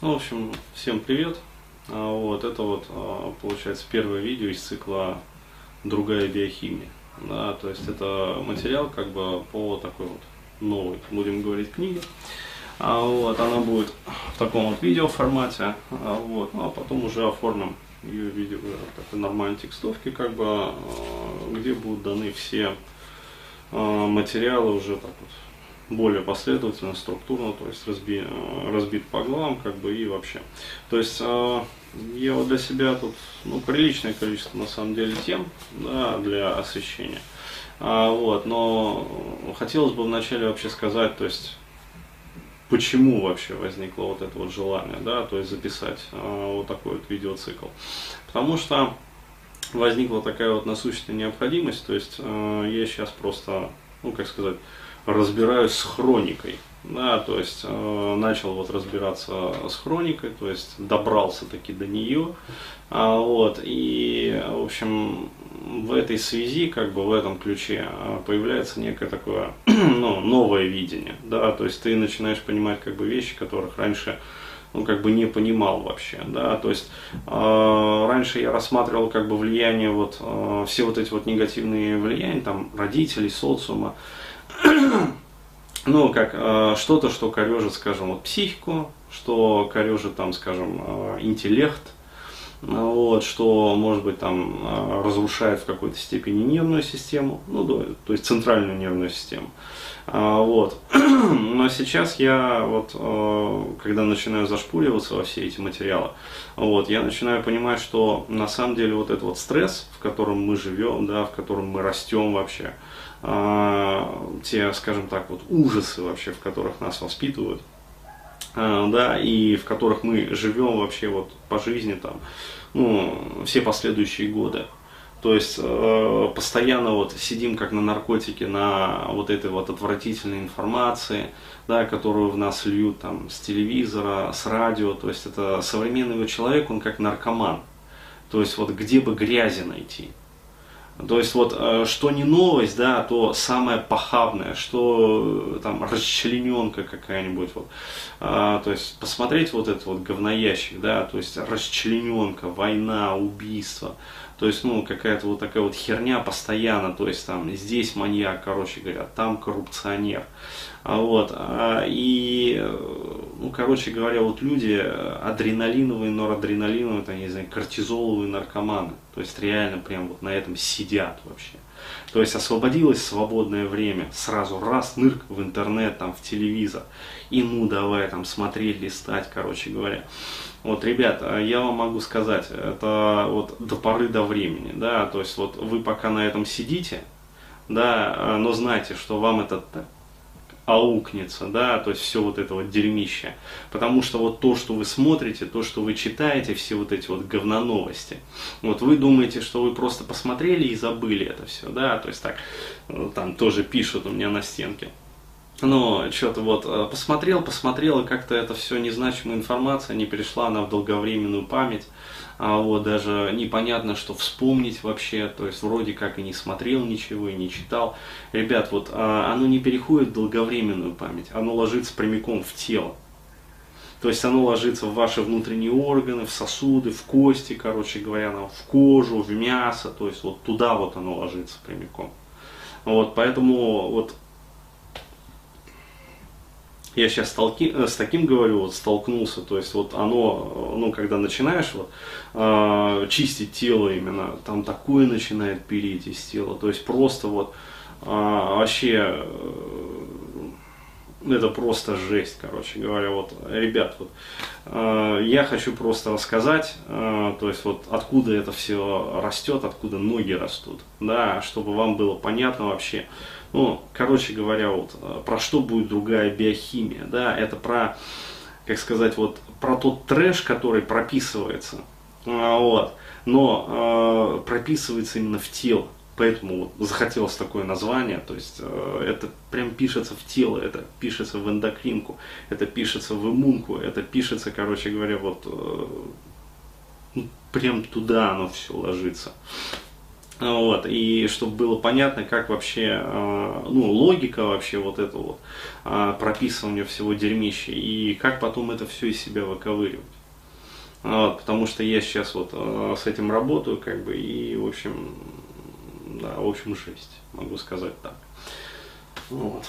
Ну, в общем, всем привет. А, Вот, это вот, а, получается, первое видео из цикла «Другая биохимия». Да, то есть это материал как бы по такой вот новой, будем говорить, книге. А, вот, она будет в таком вот видео формате, вот, ну, а потом уже оформим ее видео в такой нормальной текстовке, как бы, где будут даны все материалы уже так вот более последовательно, структурно, то есть разби, э, разбит по главам, как бы и вообще. То есть э, я вот для себя тут ну, приличное количество на самом деле тем да, для освещения. А, вот, но хотелось бы вначале вообще сказать, то есть почему вообще возникло вот это вот желание, да, то есть записать э, вот такой вот видеоцикл. Потому что возникла такая вот насущная необходимость, то есть э, я сейчас просто, ну как сказать, разбираюсь с хроникой. Да, то есть э, начал вот разбираться с хроникой, то есть добрался таки до нее. А, вот, и, в общем, в этой связи, как бы в этом ключе, э, появляется некое такое ну, новое видение. Да, то есть ты начинаешь понимать как бы вещи, которых раньше ну, как бы не понимал вообще, да, то есть э, раньше я рассматривал как бы влияние вот, э, все вот эти вот негативные влияния, там, родителей, социума, ну, как э, что-то, что корежит, скажем, вот психику, что корежит, там, скажем, э, интеллект, вот, что, может быть, там, э, разрушает в какой-то степени нервную систему, ну, да, то есть центральную нервную систему. А, вот. Но сейчас я, вот, когда начинаю зашпуриваться во все эти материалы, вот, я начинаю понимать, что на самом деле вот этот вот стресс, в котором мы живем, да, в котором мы растем вообще, а, те, скажем так, вот ужасы вообще, в которых нас воспитывают, а, да, и в которых мы живем вообще вот по жизни там, ну, все последующие годы. То есть э, постоянно вот сидим как на наркотике, на вот этой вот отвратительной информации, да, которую в нас льют там с телевизора, с радио. То есть это современный человек, он как наркоман. То есть вот где бы грязи найти. То есть вот э, что не новость, да, то самое похабное, что э, там расчлененка какая-нибудь, вот, а, то есть посмотреть вот этот вот говноящик, да, то есть расчлененка, война, убийство, то есть, ну, какая-то вот такая вот херня постоянно, то есть там здесь маньяк, короче говоря, там коррупционер, а вот, а, и, э, ну, короче говоря, вот люди адреналиновые, норадреналиновые, там, не знаю, кортизоловые наркоманы, то есть реально прям вот на этом сидят вообще. То есть освободилось свободное время, сразу раз, нырк в интернет, там, в телевизор, и ну давай там смотреть, листать, короче говоря. Вот, ребят, я вам могу сказать, это вот до поры до времени, да, то есть вот вы пока на этом сидите, да, но знайте, что вам это аукнется, да, то есть все вот это вот дерьмище. Потому что вот то, что вы смотрите, то, что вы читаете, все вот эти вот говноновости, вот вы думаете, что вы просто посмотрели и забыли это все, да, то есть так, э, там тоже пишут у меня на стенке. Но что-то вот э, посмотрел, посмотрел, и как-то это все незначимая информация не перешла она в долговременную память. А вот даже непонятно, что вспомнить вообще, то есть вроде как и не смотрел ничего, и не читал. Ребят, вот а, оно не переходит в долговременную память, оно ложится прямиком в тело. То есть оно ложится в ваши внутренние органы, в сосуды, в кости, короче говоря, в кожу, в мясо, то есть вот туда вот оно ложится прямиком. Вот, поэтому вот я сейчас столки, э, с таким говорю, вот столкнулся, то есть вот оно, ну, когда начинаешь вот, э, чистить тело именно, там такое начинает переть из тела, то есть просто вот э, вообще э, это просто жесть, короче говоря, вот, ребят, вот, э, я хочу просто рассказать, э, то есть вот откуда это все растет, откуда ноги растут, да, чтобы вам было понятно вообще, ну, короче говоря, вот э, про что будет другая биохимия, да, это про, как сказать, вот про тот трэш, который прописывается, а, вот, но э, прописывается именно в тело. Поэтому захотелось такое название, то есть э, это прям пишется в тело, это пишется в эндокринку, это пишется в иммунку, это пишется, короче говоря, вот э, ну, прям туда оно все ложится. Вот, и чтобы было понятно, как вообще, э, ну, логика вообще вот это вот, э, прописывание всего дерьмища, и как потом это все из себя выковыривать. Вот, потому что я сейчас вот э, с этим работаю, как бы, и, в общем, да, в общем, жесть, могу сказать так. Вот.